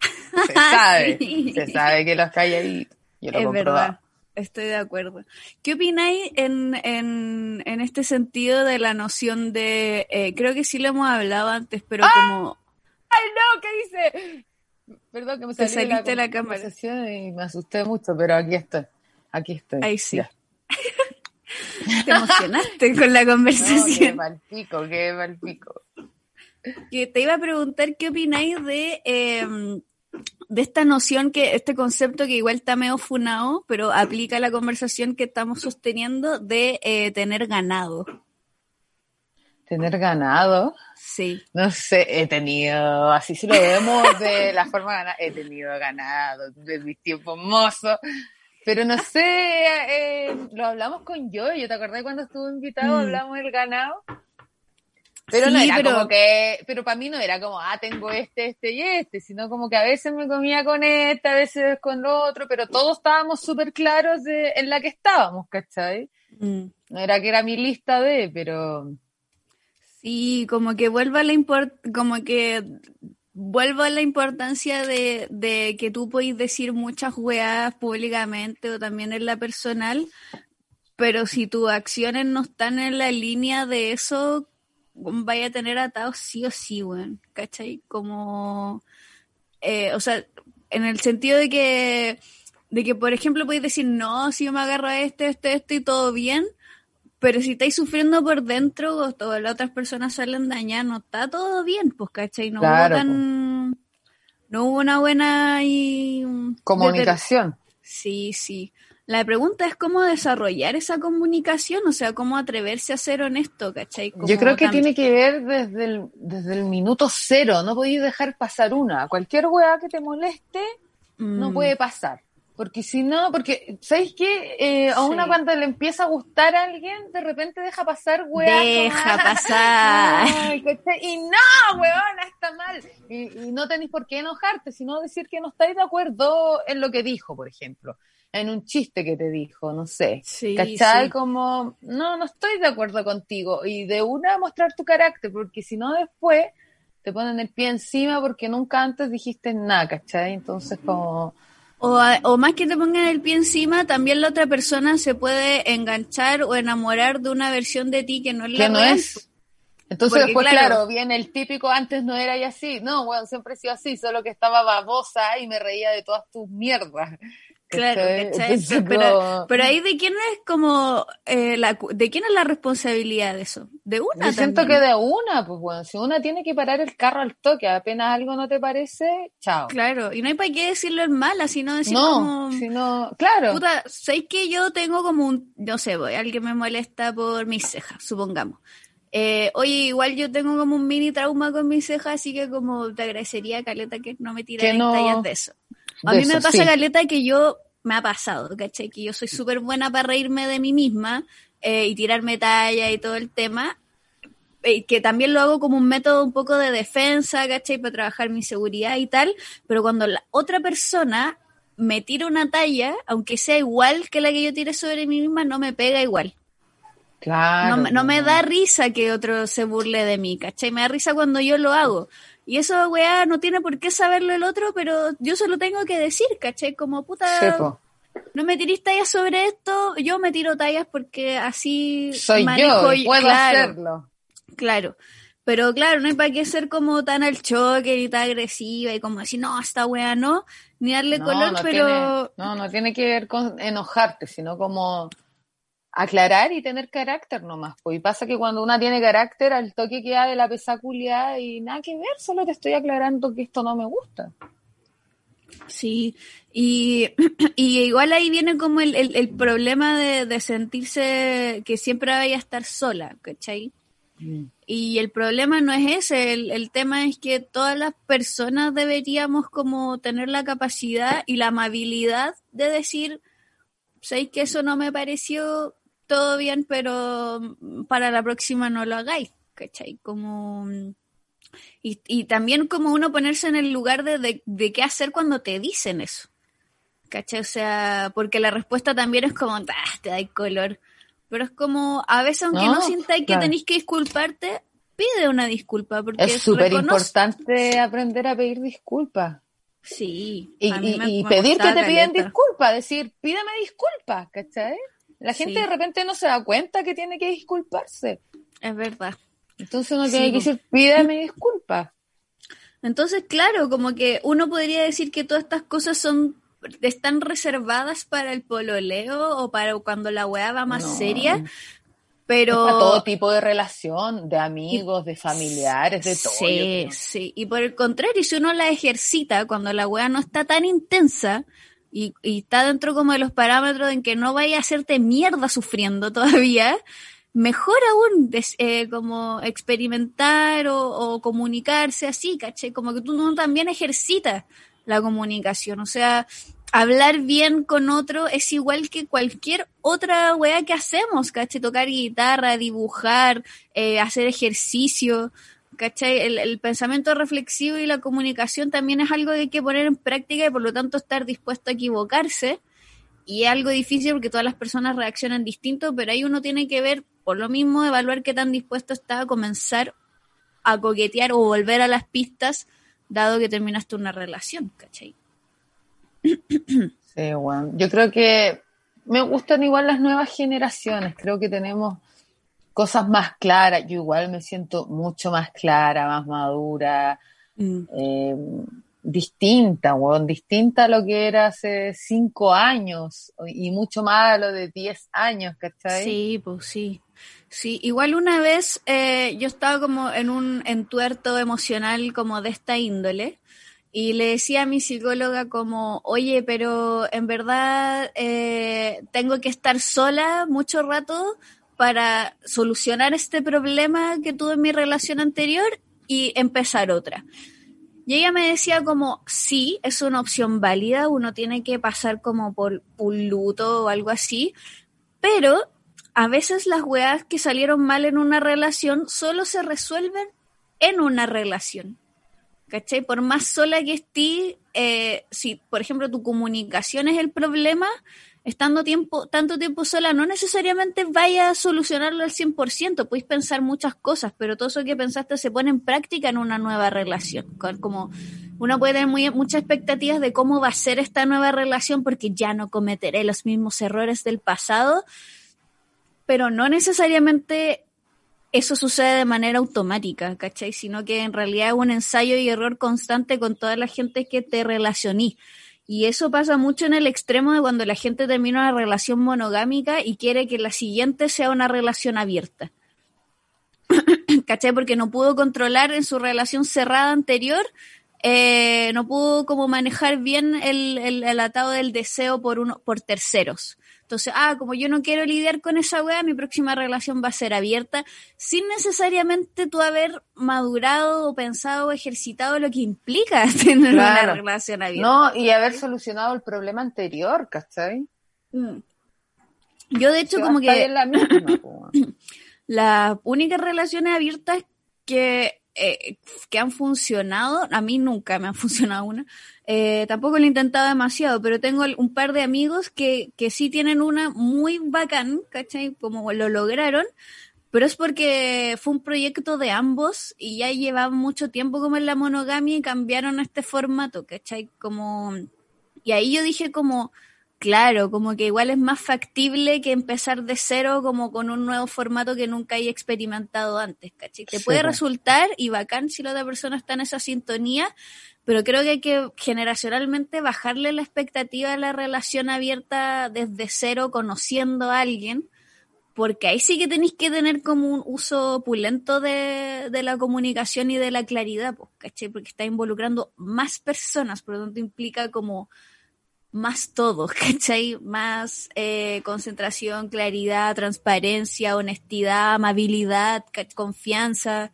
Se sabe, Sí. se sabe que los calladitos. Yo lo Es comprobado. verdad, estoy de acuerdo. ¿Qué opináis en, en, en este sentido de la noción de, eh, creo que sí lo hemos hablado antes, pero ¡Ah! como ¡Ay, no! ¿Qué dice? Perdón que me de saliste de la cámara. conversación y me asusté mucho, pero aquí estoy. Aquí estoy. Ahí sí. Ya. te emocionaste con la No, que conversación. palpico, que palpico. que te iba a preguntar qué opináis de, eh, de esta noción, que este concepto que igual está medio funado, pero aplica a la conversación que estamos sosteniendo de eh, tener ganado. Tener ganado. Sí. No sé, he tenido, así si lo vemos de la forma ganada, he tenido ganado de mis tiempos mozos. Pero no sé, eh, lo hablamos con yo, yo te acordé cuando estuve invitado, Mm. hablamos del ganado. Pero no era pero- como que, pero para mí no era como, ah, tengo este, este y este, sino como que a veces me comía con este, a veces con lo otro, pero todos estábamos súper claros de, en la que estábamos, ¿cachai? Mm. No era que era mi lista de, pero Sí, como que vuelva la import como que vuelvo a la importancia de, de que tú podés decir muchas weas públicamente o también en la personal, pero si tus acciones no están en la línea de eso, vaya a tener atados sí o sí, weón, ¿cachai? Como, eh, o sea, en el sentido de que, de que, por ejemplo, podéis decir, no, si yo me agarro a este, este, este y todo bien, pero si estáis sufriendo por dentro o todas las otras personas salen dañadas, no está todo bien, pues, ¿cachai? No Claro, hubo tan... No hubo una buena y... comunicación. Sí, sí. La pregunta es cómo desarrollar esa comunicación, o sea, cómo atreverse a ser honesto, ¿cachai? Yo creo que tiene que ver desde el, desde el minuto cero, no podéis dejar pasar una. Cualquier weá que te moleste, no Mm, puede pasar. Porque si no, porque, ¿sabéis qué? Eh, a Sí. una cuando le empieza a gustar a alguien, de repente deja pasar weá. Deja como, pasar. Ay, y no, weona, está mal. Y, y no tenéis por qué enojarte, sino decir que no estáis de acuerdo en lo que dijo, por ejemplo. En un chiste que te dijo, no sé. Sí, ¿Cachai? sí. Como, no, no estoy de acuerdo contigo. Y de una mostrar tu carácter, porque si no después te ponen el pie encima porque nunca antes dijiste nada, ¿cachai? Entonces como, O, o más que te pongan el pie encima, también la otra persona se puede enganchar o enamorar de una versión de ti que no es la ¿qué no es? Entonces Porque, después, claro. claro, viene el típico, antes no era y así. No, bueno, siempre he sido así, solo que estaba babosa y me reía de todas tus mierdas. Claro, Pero- Pero ahí de quién es como eh, la, de quién es la responsabilidad de eso? De una Yo siento también. que de una, pues bueno, si una tiene que parar el carro al toque, apenas algo no te parece, chao. Claro, y no hay para qué decirlo en mala, sino decir no, como si no, claro. puta, ¿sabes que yo tengo como un, no sé, voy, alguien me molesta por mis cejas, supongamos. Eh, oye, igual yo tengo como un mini trauma con mis cejas, así que como te agradecería, Caleta, que no me Que tiraras no- tallas de eso. A mí me eso, pasa, sí. Caleta, que yo me ha pasado, ¿cachai? Que yo soy súper buena para reírme de mí misma eh, y tirarme talla y todo el tema. eh, que también lo hago como un método un poco de defensa, ¿cachai? Para trabajar mi seguridad y tal. Pero cuando la otra persona me tira una talla, aunque sea igual que la que yo tire sobre mí misma, no me pega igual. Claro. No, me- no me da risa que otro se burle de mí, ¿cachai? Me da risa cuando yo lo hago. Y eso, weá, no tiene por qué saberlo el otro, pero yo se lo tengo que decir, ¿cachai? Como puta, no me tirís tallas sobre esto, yo me tiro tallas porque así Soy manejo yo, y puedo claro, hacerlo. Claro. Pero claro, no hay para qué ser como tan al choque y tan agresiva y como decir, no, esta weá no, ni darle No, color, no pero tiene- no, no tiene que ver con enojarte, sino como aclarar y tener carácter nomás. Pues. Y pasa que cuando una tiene carácter, al toque queda de la pesaculia y nada que ver, solo te estoy aclarando que esto no me gusta. Sí, y, y igual ahí viene como el, el, el problema de, de sentirse que siempre vaya a estar sola, ¿cachai? Y el problema no es ese, el, el tema es que todas las personas deberíamos como tener la capacidad y la amabilidad de decir, sabéis que eso no me pareció todo bien, pero para la próxima no lo hagáis, ¿cachai? Como... Y, y también como uno ponerse en el lugar de, de, de qué hacer cuando te dicen eso. ¿Cachai? O sea, porque la respuesta también es como, ah, te da color. Pero es como, a veces aunque no, No, sintáis que tenéis que disculparte, pide una disculpa. Porque Es súper importante aprender a pedir disculpas. Sí. Y, a mí y- me- y me pedir que te piden disculpas, decir, pídame disculpas, ¿cachai? La gente Sí. de repente no se da cuenta que tiene que disculparse. Es verdad. Entonces uno Sí, tiene que decir, pídame disculpas. Entonces, claro, como que uno podría decir que todas estas cosas son están reservadas para el pololeo o para cuando la weá va más No. seria, pero... Para todo tipo de relación, de amigos, de familiares, de todo. Sí, sí. Y por el contrario, si uno la ejercita cuando la weá no está tan intensa y, y está dentro como de los parámetros en que no vaya a hacerte mierda sufriendo todavía, mejor aún des- eh, como experimentar o, o comunicarse así, ¿caché? Como que tú no también ejercitas la comunicación. O sea, hablar bien con otro es igual que cualquier otra weá que hacemos, ¿cachai? Tocar guitarra, dibujar, eh, hacer ejercicio, ¿cachai? El, pensamiento reflexivo y la comunicación también es algo que hay que poner en práctica y por lo tanto estar dispuesto a equivocarse. Y es algo difícil porque todas las personas reaccionan distinto, pero ahí uno tiene que ver, por lo mismo, evaluar qué tan dispuesto está a comenzar a coquetear o volver a las pistas, dado que terminaste una relación, ¿cachai? Sí, bueno. Yo creo que me gustan igual las nuevas generaciones. Creo que tenemos cosas más claras. Yo igual me siento mucho más clara, más madura, eh, distinta, weón, distinta a lo que era hace cinco años y mucho más a lo de diez años, ¿cachai? Sí, pues sí. Sí, igual una vez eh, yo estaba como en un entuerto emocional como de esta índole y le decía a mi psicóloga como, oye, pero en verdad eh, tengo que estar sola mucho rato para solucionar este problema que tuve en mi relación anterior y empezar otra. Y ella me decía como, sí, es una opción válida, uno tiene que pasar como por un luto o algo así, pero a veces las weas que salieron mal en una relación solo se resuelven en una relación. ¿Cachai? Por más sola que estés, eh, si por ejemplo tu comunicación es el problema, estando tiempo, tanto tiempo sola no necesariamente vaya a solucionarlo al 100%, podéis pensar muchas cosas, pero todo eso que pensaste se pone en práctica en una nueva relación. Como uno puede tener muchas expectativas de cómo va a ser esta nueva relación porque ya no cometeré los mismos errores del pasado, pero no necesariamente eso sucede de manera automática, ¿cachai? Sino que en realidad es un ensayo y error constante con toda la gente que te relacioní. Y eso pasa mucho en el extremo de cuando la gente termina una relación monogámica y quiere que la siguiente sea una relación abierta. ¿Cachai? Porque no pudo controlar en su relación cerrada anterior, eh, no pudo como manejar bien el, el, el atado del deseo por, uno, por terceros. Entonces, ah, como yo no quiero lidiar con esa wea, mi próxima relación va a ser abierta, sin necesariamente tú haber madurado o pensado o ejercitado lo que implica tener Claro. una relación abierta. No, y haber solucionado el problema anterior, ¿cachai? Mm. Yo, de hecho, como que la misma, las únicas relaciones abiertas que eh, que han funcionado, a mí nunca me han funcionado una, eh, tampoco lo he intentado demasiado, pero tengo un par de amigos que, que sí tienen una muy bacán, ¿cachai? Como lo lograron, pero es porque fue un proyecto de ambos y ya llevaban mucho tiempo como en la monogamia y cambiaron este formato, ¿cachai? Como, y ahí yo dije como, claro, como que igual es más factible que empezar de cero como con un nuevo formato que nunca haya experimentado antes, ¿cachai? Te Sí, puede resultar y bacán si la otra persona está en esa sintonía, pero creo que hay que generacionalmente bajarle la expectativa a la relación abierta desde cero, conociendo a alguien, porque ahí sí que tenéis que tener como un uso opulento de, de la comunicación y de la claridad, pues, ¿cachai? Porque está involucrando más personas, por lo tanto implica como más todo, ¿cachai? Más eh, concentración, claridad, transparencia, honestidad, amabilidad, confianza.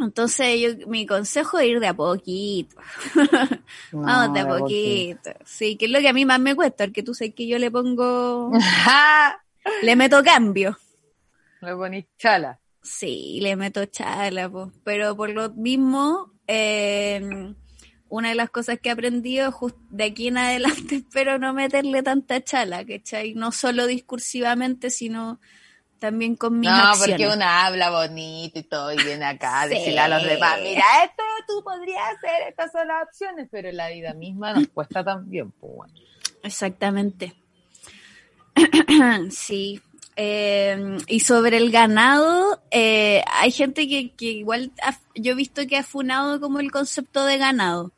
Entonces, yo, mi consejo es ir de a poquito. No, Vamos de a poquito. Sí, que es lo que a mí más me cuesta, porque tú sabes que yo le pongo, ¡Ja! le meto cambio. Le ponís chala. Sí, le meto chala, po. pero por lo mismo, eh, una de las cosas que he aprendido just- de aquí en adelante espero no meterle tanta chala, ¿cachai? No solo discursivamente, sino también con mis No, acciones. porque una habla bonito y todo, y viene acá a Sí. decirle a los demás, mira, esto tú podrías hacer, estas son las opciones, pero la vida misma nos cuesta también, pues bueno. Exactamente. sí. Eh, y sobre el ganado, eh, hay gente que, que igual ha- yo he visto que ha funado como el concepto de ganado,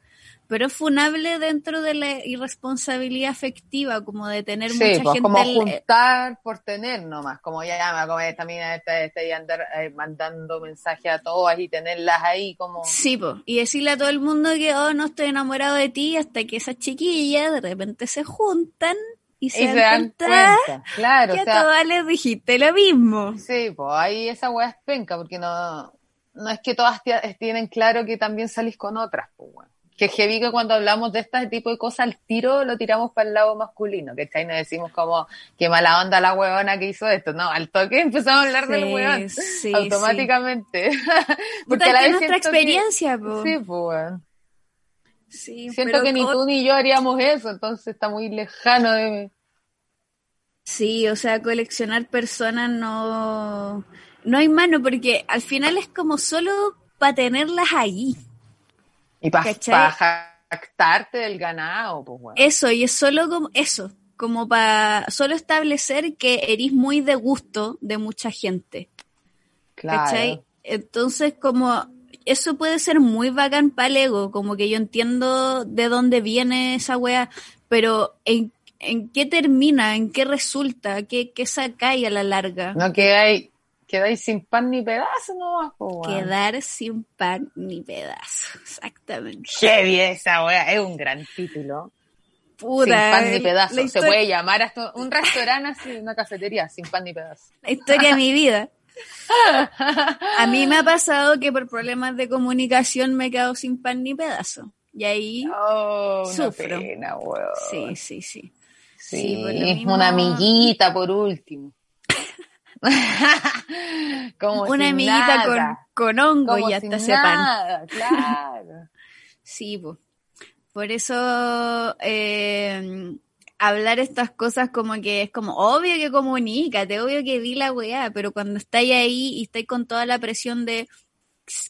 pero es funable dentro de la irresponsabilidad afectiva, como de tener Sí, mucha pues gente. como al- juntar por tener nomás, como ya me va a comer esta mina esta, esta y andar eh, mandando mensajes a todas y tenerlas ahí como... Sí, po, y decirle a todo el mundo que oh, no estoy enamorado de ti hasta que esas chiquillas de repente se juntan y se, y dan se dan cuenta cuenta, claro, que o a todas les dijiste lo mismo. Sí, pues ahí esa weá es penca, porque no, no es que todas ti- tienen claro que también salís con otras, pues bueno. Que heavy que cuando hablamos de este tipo de cosas, al tiro lo tiramos para el lado masculino, que ahí nos decimos como, qué mala onda la huevona que hizo esto. No, al toque empezamos a hablar del Sí, huevón, sí, automáticamente. Puta, a la vez nuestra siento que- experiencia, po. Sí, pues. Sí, Siento pero que ni tú ni yo haríamos eso, entonces está muy lejano de... Sí, o sea, coleccionar personas no, no hay mano, porque al final es como solo para tenerlas ahí. Y para ¿Cachai? jactarte del ganado, pues bueno. Eso, y es solo como eso, como para solo establecer que eres muy de gusto de mucha gente. claro. ¿Cachai? Entonces, como eso puede ser muy bacán para el ego, como que yo entiendo de dónde viene esa wea, pero ¿en, en qué termina? ¿En qué resulta? ¿Qué, qué sacáis a la larga? No quedáis, quedáis sin pan ni pedazo nomás, po. Quedar sin pan ni pedazo, exactamente. Heavy esa wea, es un gran título. Puta, sin pan ni la pedazo. Se historia- puede llamar hasta un restaurante así, una cafetería, sin pan ni pedazo. la historia de mi vida. A mí me ha pasado que por problemas de comunicación me he quedado sin pan ni pedazo. Y ahí, Oh, una Sufro. pena, weón. sí, sí, sí. Sí, sí, por mismo- una amiguita por último. Como Una amiguita con, nada. con hongo Como y hasta sin ese pan. nada, claro. Sí, po. por eso eh, hablar estas cosas como que es como obvio que comunícate, obvio que di la weá, pero cuando estáis ahí y estáis con toda la presión de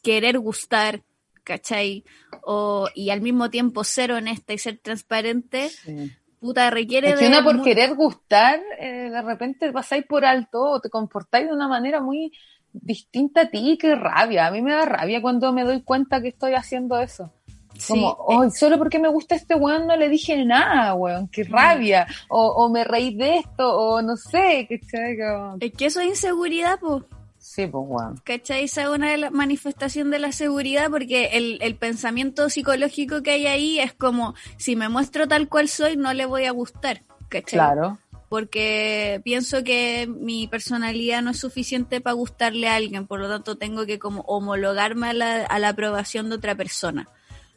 querer gustar, ¿cachai? O, y al mismo tiempo ser honesta y ser transparente, Sí. Puta, requiere Es que de... una por querer gustar, eh, de repente pasáis por alto o te comportáis de una manera muy distinta a ti, qué rabia. A mí me da rabia cuando me doy cuenta que estoy haciendo eso. Sí, Como, hoy solo porque me gusta este weón no le dije nada, weón, qué Mm. rabia. O, o me reí de esto, o no sé, ¿cachai? Como- es que eso es inseguridad, pues. Sí, pues weón. ¿Cachai? Esa es una de las manifestaciones de la seguridad porque el, el pensamiento psicológico que hay ahí es como, si me muestro tal cual soy, no le voy a gustar. ¿Cachai? Claro. Porque pienso que mi personalidad no es suficiente para gustarle a alguien, por lo tanto tengo que como homologarme a la, a la aprobación de otra persona.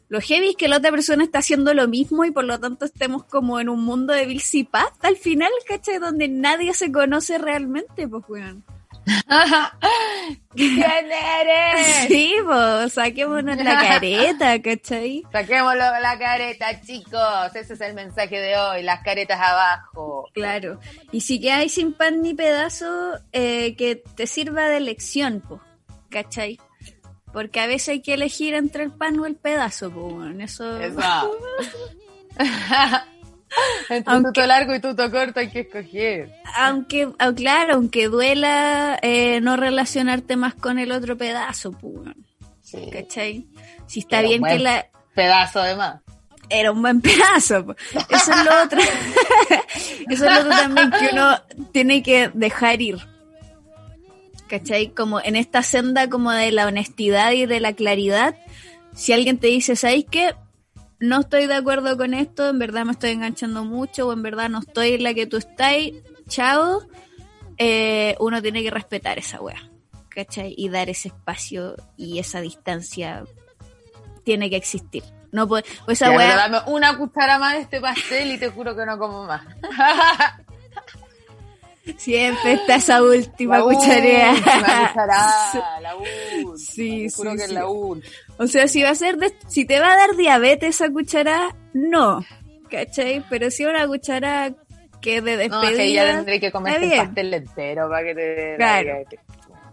Lo heavy es que la otra persona está haciendo lo mismo y por lo tanto estemos como en un mundo de Paz al final, ¿cachai? Donde nadie se conoce realmente, pues weón. ¿Quién eres? Sí, pues, saquémonos la careta, ¿cachai? Saquémoslo la careta, chicos. Ese es el mensaje de hoy. Las caretas abajo. Claro. Y si quedáis sin pan ni pedazo, eh, que te sirva de lección, pues, ¿cachai? Porque a veces hay que elegir entre el pan o el pedazo, pues, bueno, eso... Eso. Entre Aunque- tuto largo y tuto corto hay que escoger. Aunque, claro, aunque duela eh, no relacionarte más con el otro pedazo, Sí. ¿cachai? Si está bien que la... Pedazo de más. era un buen pedazo. po. Eso es lo otro. Eso es lo otro también que uno tiene que dejar ir. ¿Cachai? Como en esta senda como de la honestidad y de la claridad. Si alguien te dice, ¿sabéis qué? No estoy de acuerdo con esto, en verdad me estoy enganchando mucho o en verdad no estoy en la que tú estás, chao. eh, uno tiene que respetar esa wea. ¿Cachai? Y dar ese espacio y esa distancia tiene que existir. No puede, o esa Ya, wea- dame una cuchara más de este pastel y te juro que no como más. Siempre está esa última La cucharada. última cucharada, la última. Sí, Te juro sí, que es la última. O sea, si va a ser de- si te va a dar diabetes esa cuchara, no. ¿Cachai? Pero si una cuchara que de No, despedida. es que ya tendré que el bien. pastel entero para que te Claro.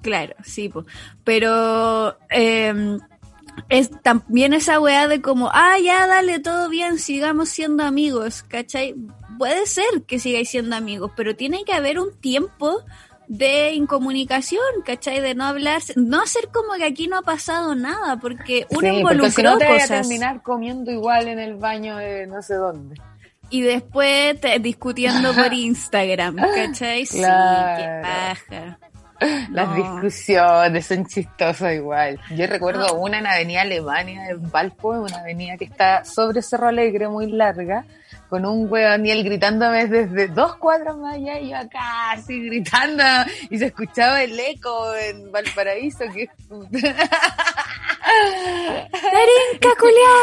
Claro, sí, po. pero eh, es también esa weá de como, ah, ya, dale, todo bien, sigamos siendo amigos, ¿cachai? Puede ser que sigáis siendo amigos, pero tiene que haber un tiempo de incomunicación, ¿cachai? De no hablar, no hacer como que aquí no ha pasado nada, porque uno Sí, involucró porque si no te vas a cosas terminar comiendo igual en el baño de no sé dónde. y después te- discutiendo por Instagram, ¿cachai? Sí, qué paja. Las No. discusiones son chistosas igual. Yo recuerdo una en Avenida Alemania, en Valpo, una avenida que está sobre Cerro Alegre, muy larga, con un weón y él gritándome desde dos cuadras más allá y yo acá, así gritando, y se escuchaba el eco en Valparaíso, que ¡Tarinca, culiá!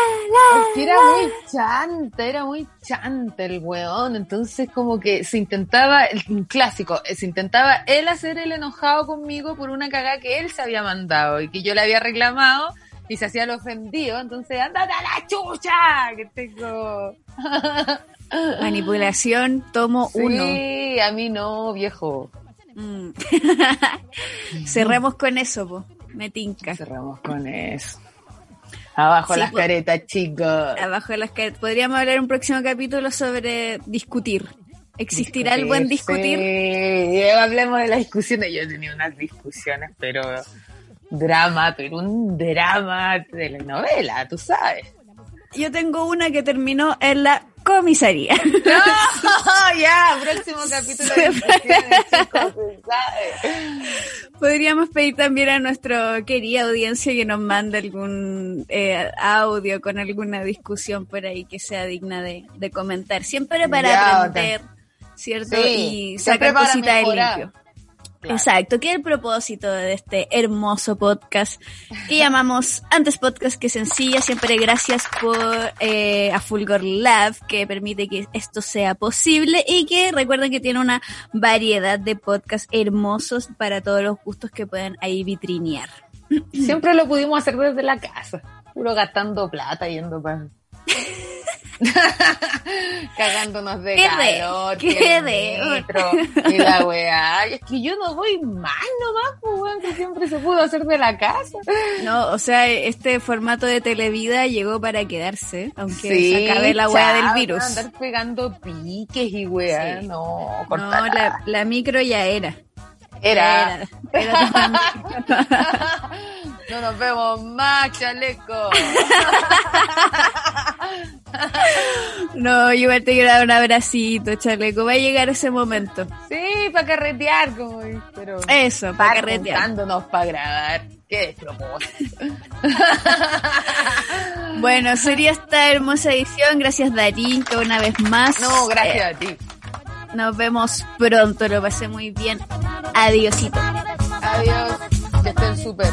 Es que era muy chanta, era muy chanta el weón, entonces como que se intentaba, el- clásico, eh, se intentaba él hacer el enojado conmigo por una cagada que él se había mandado y que yo le había reclamado y se hacía el ofendido, entonces andate a la chucha, que tengo... Manipulación, tomo uno. Sí, a mí no, viejo. Mm. Cerremos con eso, po. Me tinca. Cerramos con eso. Abajo Sí, las caretas, chicos. Abajo las que podríamos hablar en un próximo capítulo sobre discutir. ¿Existirá el buen discutir? Sí, hablemos de las discusiones. Yo he tenido unas discusiones, pero drama, pero un drama de la novela, tú sabes. Yo tengo una que terminó en la comisaría. No, ya, próximo capítulo de chicos. Podríamos pedir también a nuestra querida audiencia que nos mande algún eh, audio con alguna discusión por ahí que sea digna de, de comentar. Siempre para Ya, aprender, ¿cierto? Sí, y sacar cositas de limpio. Claro. Exacto, que es el propósito de este hermoso podcast que llamamos Antes Podcast, que sencilla. Siempre gracias por eh, a Fulgor Lab, que permite que esto sea posible y que recuerden que tiene una variedad de podcasts hermosos para todos los gustos que pueden ahí vitrinear. Siempre lo pudimos hacer desde la casa, puro gastando plata yendo para... Cagándonos de Qué de- calor, qué de- y la weá. Es que yo no voy mal nomás, pues weón, que siempre se pudo hacer de la casa. No, o sea, este formato de televida llegó para quedarse, aunque Sí, se acabe la weá del virus. Andar pegando piques y weá, Sí. no, No, corta. la, la micro ya era. Era. Era, No nos vemos más, chaleco. No, yo igual te quiero dar un abracito, chaleco. Va a llegar ese momento. Sí, para carretear, como pero... Eso, para carretear. para grabar. Qué despropósito. Bueno, sería esta hermosa edición. Gracias, Darín, que una vez más. No, Eh, gracias a ti. Nos vemos pronto. Lo pasé muy bien. Adiosito. Adiós. Que estén súper.